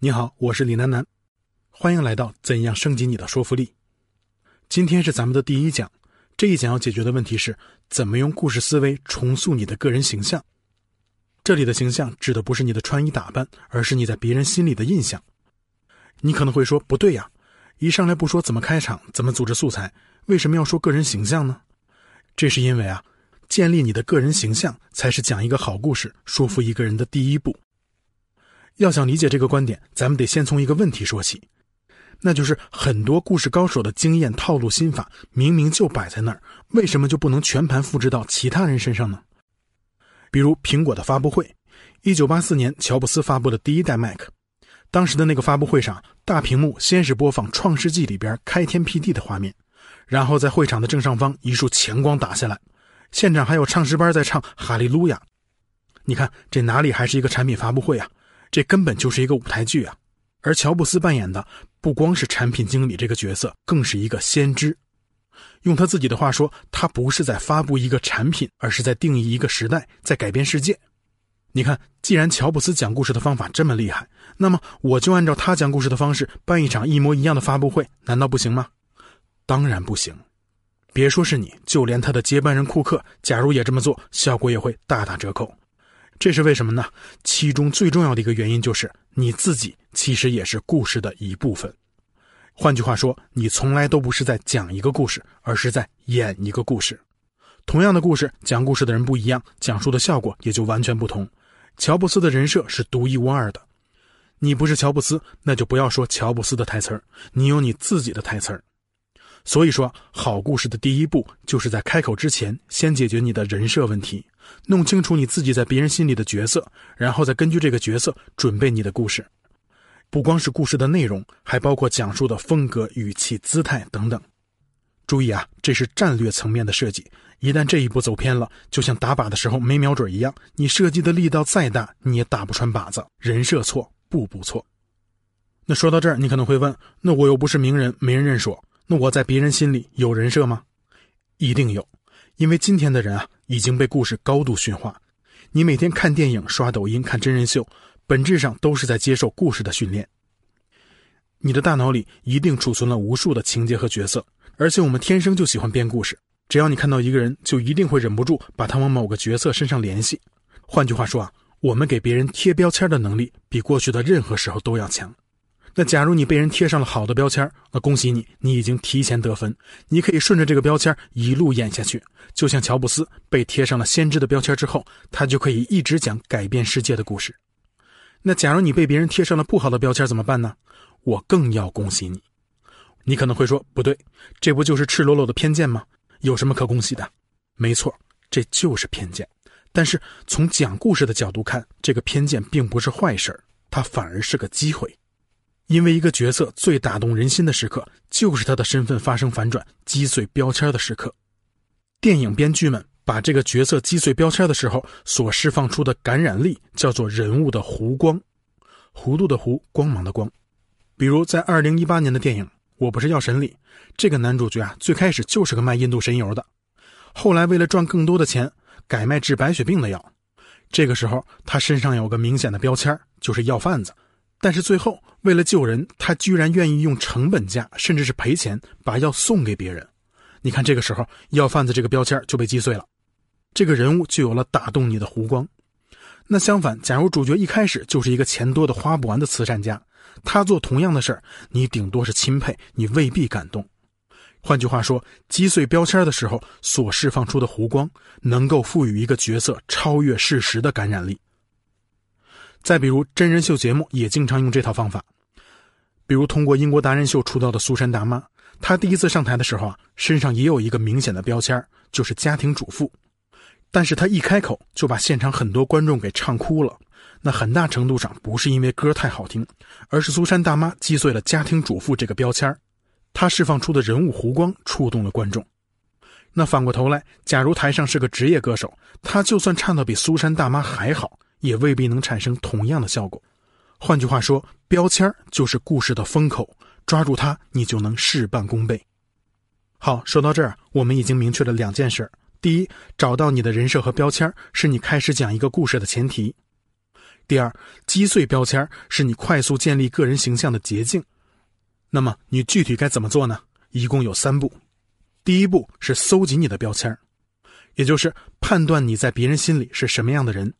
你好，我是李楠楠，欢迎来到怎样升级你的说服力。今天是咱们的第一讲，这一讲要解决的问题是怎么用故事思维重塑你的个人形象。这里的形象指的不是你的穿衣打扮，而是你在别人心里的印象。你可能会说不对呀，一上来不说怎么开场，怎么组织素材，为什么要说个人形象呢？这是因为啊，建立你的个人形象才是讲一个好故事、说服一个人的第一步。要想理解这个观点，咱们得先从一个问题说起，那就是很多故事高手的经验、套路、心法明明就摆在那儿，为什么就不能全盘复制到其他人身上呢？比如苹果的发布会，一九八四年乔布斯发布的第一代 Mac，当时的那个发布会上，大屏幕先是播放《创世纪》里边开天辟地的画面，然后在会场的正上方一束强光打下来，现场还有唱诗班在唱《哈利路亚》，你看这哪里还是一个产品发布会啊？这根本就是一个舞台剧啊！而乔布斯扮演的不光是产品经理这个角色，更是一个先知。用他自己的话说，他不是在发布一个产品，而是在定义一个时代，在改变世界。你看，既然乔布斯讲故事的方法这么厉害，那么我就按照他讲故事的方式办一场一模一样的发布会，难道不行吗？当然不行！别说是你，就连他的接班人库克，假如也这么做，效果也会大打折扣。这是为什么呢？其中最重要的一个原因就是你自己其实也是故事的一部分。换句话说，你从来都不是在讲一个故事，而是在演一个故事。同样的故事，讲故事的人不一样，讲述的效果也就完全不同。乔布斯的人设是独一无二的，你不是乔布斯，那就不要说乔布斯的台词儿，你有你自己的台词儿。所以说，好故事的第一步就是在开口之前，先解决你的人设问题。弄清楚你自己在别人心里的角色，然后再根据这个角色准备你的故事。不光是故事的内容，还包括讲述的风格、语气、姿态等等。注意啊，这是战略层面的设计。一旦这一步走偏了，就像打靶的时候没瞄准一样，你设计的力道再大，你也打不穿靶子。人设错，步步错。那说到这儿，你可能会问：那我又不是名人，没人认识我，那我在别人心里有人设吗？一定有。因为今天的人啊，已经被故事高度驯化。你每天看电影、刷抖音、看真人秀，本质上都是在接受故事的训练。你的大脑里一定储存了无数的情节和角色，而且我们天生就喜欢编故事。只要你看到一个人，就一定会忍不住把他往某个角色身上联系。换句话说啊，我们给别人贴标签的能力，比过去的任何时候都要强。那假如你被人贴上了好的标签，那恭喜你，你已经提前得分。你可以顺着这个标签一路演下去，就像乔布斯被贴上了先知的标签之后，他就可以一直讲改变世界的故事。那假如你被别人贴上了不好的标签怎么办呢？我更要恭喜你。你可能会说不对，这不就是赤裸裸的偏见吗？有什么可恭喜的？没错，这就是偏见。但是从讲故事的角度看，这个偏见并不是坏事它反而是个机会。因为一个角色最打动人心的时刻，就是他的身份发生反转、击碎标签的时刻。电影编剧们把这个角色击碎标签的时候所释放出的感染力，叫做人物的弧光，弧度的弧，光芒的光。比如在二零一八年的电影《我不是药神》里，这个男主角啊，最开始就是个卖印度神油的，后来为了赚更多的钱，改卖治白血病的药。这个时候，他身上有个明显的标签，就是药贩子。但是最后，为了救人，他居然愿意用成本价，甚至是赔钱把药送给别人。你看，这个时候药贩子这个标签就被击碎了，这个人物就有了打动你的弧光。那相反，假如主角一开始就是一个钱多的花不完的慈善家，他做同样的事儿，你顶多是钦佩，你未必感动。换句话说，击碎标签的时候所释放出的弧光，能够赋予一个角色超越事实的感染力。再比如，真人秀节目也经常用这套方法。比如，通过英国达人秀出道的苏珊大妈，她第一次上台的时候啊，身上也有一个明显的标签，就是家庭主妇。但是她一开口就把现场很多观众给唱哭了。那很大程度上不是因为歌太好听，而是苏珊大妈击碎了家庭主妇这个标签，她释放出的人物弧光触动了观众。那反过头来，假如台上是个职业歌手，他就算唱的比苏珊大妈还好。也未必能产生同样的效果。换句话说，标签就是故事的风口，抓住它，你就能事半功倍。好，说到这儿，我们已经明确了两件事：第一，找到你的人设和标签是你开始讲一个故事的前提；第二，击碎标签是你快速建立个人形象的捷径。那么你具体该怎么做呢？一共有三步。第一步是搜集你的标签也就是判断你在别人心里是什么样的人。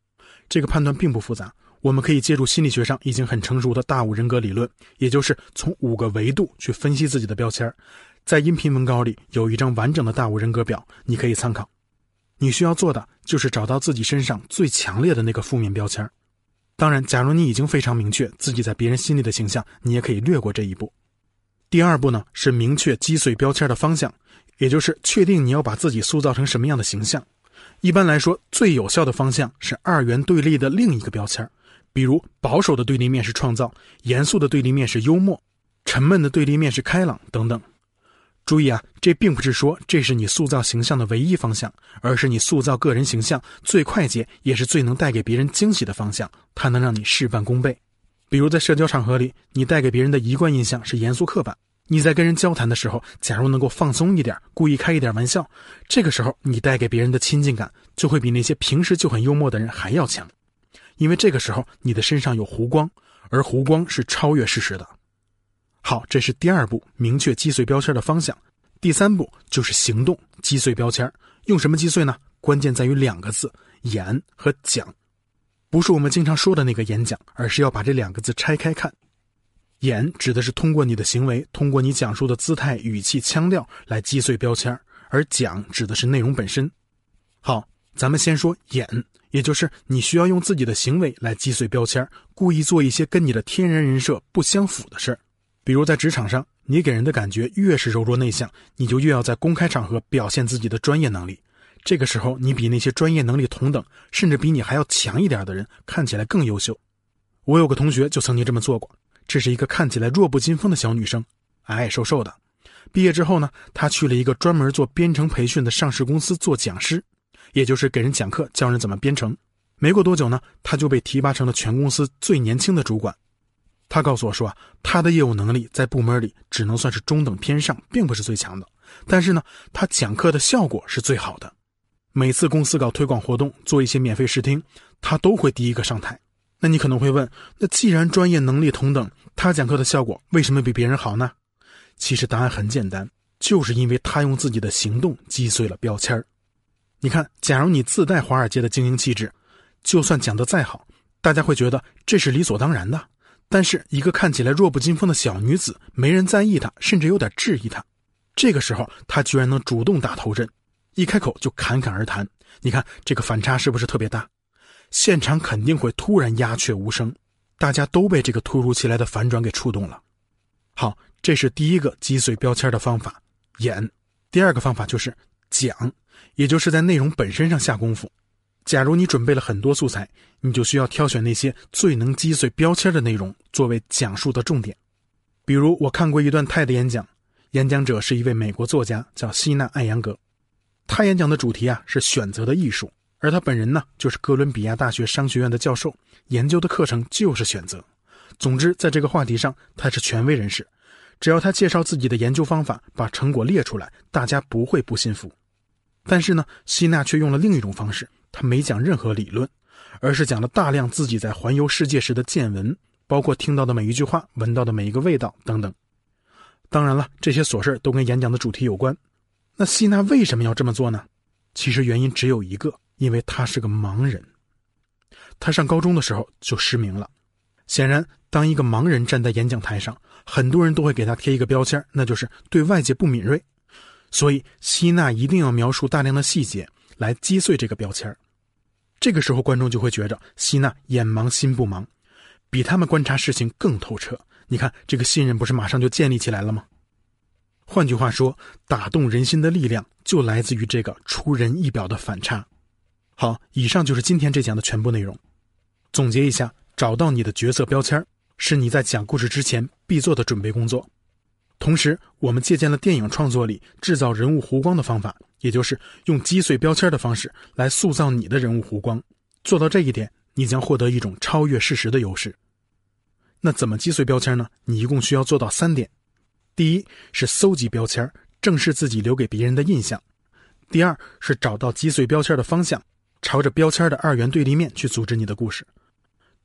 这个判断并不复杂，我们可以借助心理学上已经很成熟的大五人格理论，也就是从五个维度去分析自己的标签在音频文稿里有一张完整的大五人格表，你可以参考。你需要做的就是找到自己身上最强烈的那个负面标签当然，假如你已经非常明确自己在别人心里的形象，你也可以略过这一步。第二步呢，是明确击碎标签的方向。也就是确定你要把自己塑造成什么样的形象。一般来说，最有效的方向是二元对立的另一个标签比如保守的对立面是创造，严肃的对立面是幽默，沉闷的对立面是开朗等等。注意啊，这并不是说这是你塑造形象的唯一方向，而是你塑造个人形象最快捷也是最能带给别人惊喜的方向。它能让你事半功倍。比如在社交场合里，你带给别人的一贯印象是严肃刻板。你在跟人交谈的时候，假如能够放松一点，故意开一点玩笑，这个时候你带给别人的亲近感就会比那些平时就很幽默的人还要强，因为这个时候你的身上有弧光，而弧光是超越事实的。好，这是第二步，明确击碎标签的方向。第三步就是行动，击碎标签。用什么击碎呢？关键在于两个字：演和讲，不是我们经常说的那个演讲，而是要把这两个字拆开看。演指的是通过你的行为，通过你讲述的姿态、语气、腔调来击碎标签而讲指的是内容本身。好，咱们先说演，也就是你需要用自己的行为来击碎标签故意做一些跟你的天然人设不相符的事儿。比如在职场上，你给人的感觉越是柔弱内向，你就越要在公开场合表现自己的专业能力。这个时候，你比那些专业能力同等，甚至比你还要强一点的人看起来更优秀。我有个同学就曾经这么做过。这是一个看起来弱不禁风的小女生，矮矮瘦瘦的。毕业之后呢，她去了一个专门做编程培训的上市公司做讲师，也就是给人讲课，教人怎么编程。没过多久呢，她就被提拔成了全公司最年轻的主管。她告诉我说啊，她的业务能力在部门里只能算是中等偏上，并不是最强的。但是呢，她讲课的效果是最好的。每次公司搞推广活动，做一些免费试听，她都会第一个上台。那你可能会问，那既然专业能力同等，他讲课的效果为什么比别人好呢？其实答案很简单，就是因为他用自己的行动击碎了标签你看，假如你自带华尔街的精英气质，就算讲得再好，大家会觉得这是理所当然的。但是一个看起来弱不禁风的小女子，没人在意她，甚至有点质疑她。这个时候，她居然能主动打头阵，一开口就侃侃而谈。你看这个反差是不是特别大？现场肯定会突然鸦雀无声，大家都被这个突如其来的反转给触动了。好，这是第一个击碎标签的方法，演。第二个方法就是讲，也就是在内容本身上下功夫。假如你准备了很多素材，你就需要挑选那些最能击碎标签的内容作为讲述的重点。比如，我看过一段泰的演讲，演讲者是一位美国作家，叫希纳·艾扬格。他演讲的主题啊是选择的艺术。而他本人呢，就是哥伦比亚大学商学院的教授，研究的课程就是选择。总之，在这个话题上，他是权威人士。只要他介绍自己的研究方法，把成果列出来，大家不会不信服。但是呢，希纳却用了另一种方式，他没讲任何理论，而是讲了大量自己在环游世界时的见闻，包括听到的每一句话、闻到的每一个味道等等。当然了，这些琐事都跟演讲的主题有关。那希纳为什么要这么做呢？其实原因只有一个。因为他是个盲人，他上高中的时候就失明了。显然，当一个盲人站在演讲台上，很多人都会给他贴一个标签，那就是对外界不敏锐。所以，希娜一定要描述大量的细节来击碎这个标签。这个时候，观众就会觉着希娜眼盲心不盲，比他们观察事情更透彻。你看，这个信任不是马上就建立起来了吗？换句话说，打动人心的力量就来自于这个出人意表的反差。好，以上就是今天这讲的全部内容。总结一下，找到你的角色标签是你在讲故事之前必做的准备工作。同时，我们借鉴了电影创作里制造人物弧光的方法，也就是用击碎标签的方式来塑造你的人物弧光。做到这一点，你将获得一种超越事实的优势。那怎么击碎标签呢？你一共需要做到三点：第一是搜集标签，正视自己留给别人的印象；第二是找到击碎标签的方向。朝着标签的二元对立面去组织你的故事。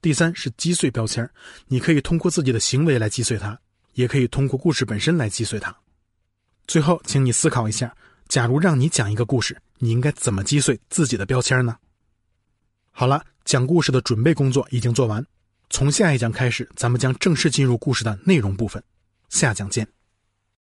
第三是击碎标签，你可以通过自己的行为来击碎它，也可以通过故事本身来击碎它。最后，请你思考一下，假如让你讲一个故事，你应该怎么击碎自己的标签呢？好了，讲故事的准备工作已经做完，从下一讲开始，咱们将正式进入故事的内容部分。下讲见。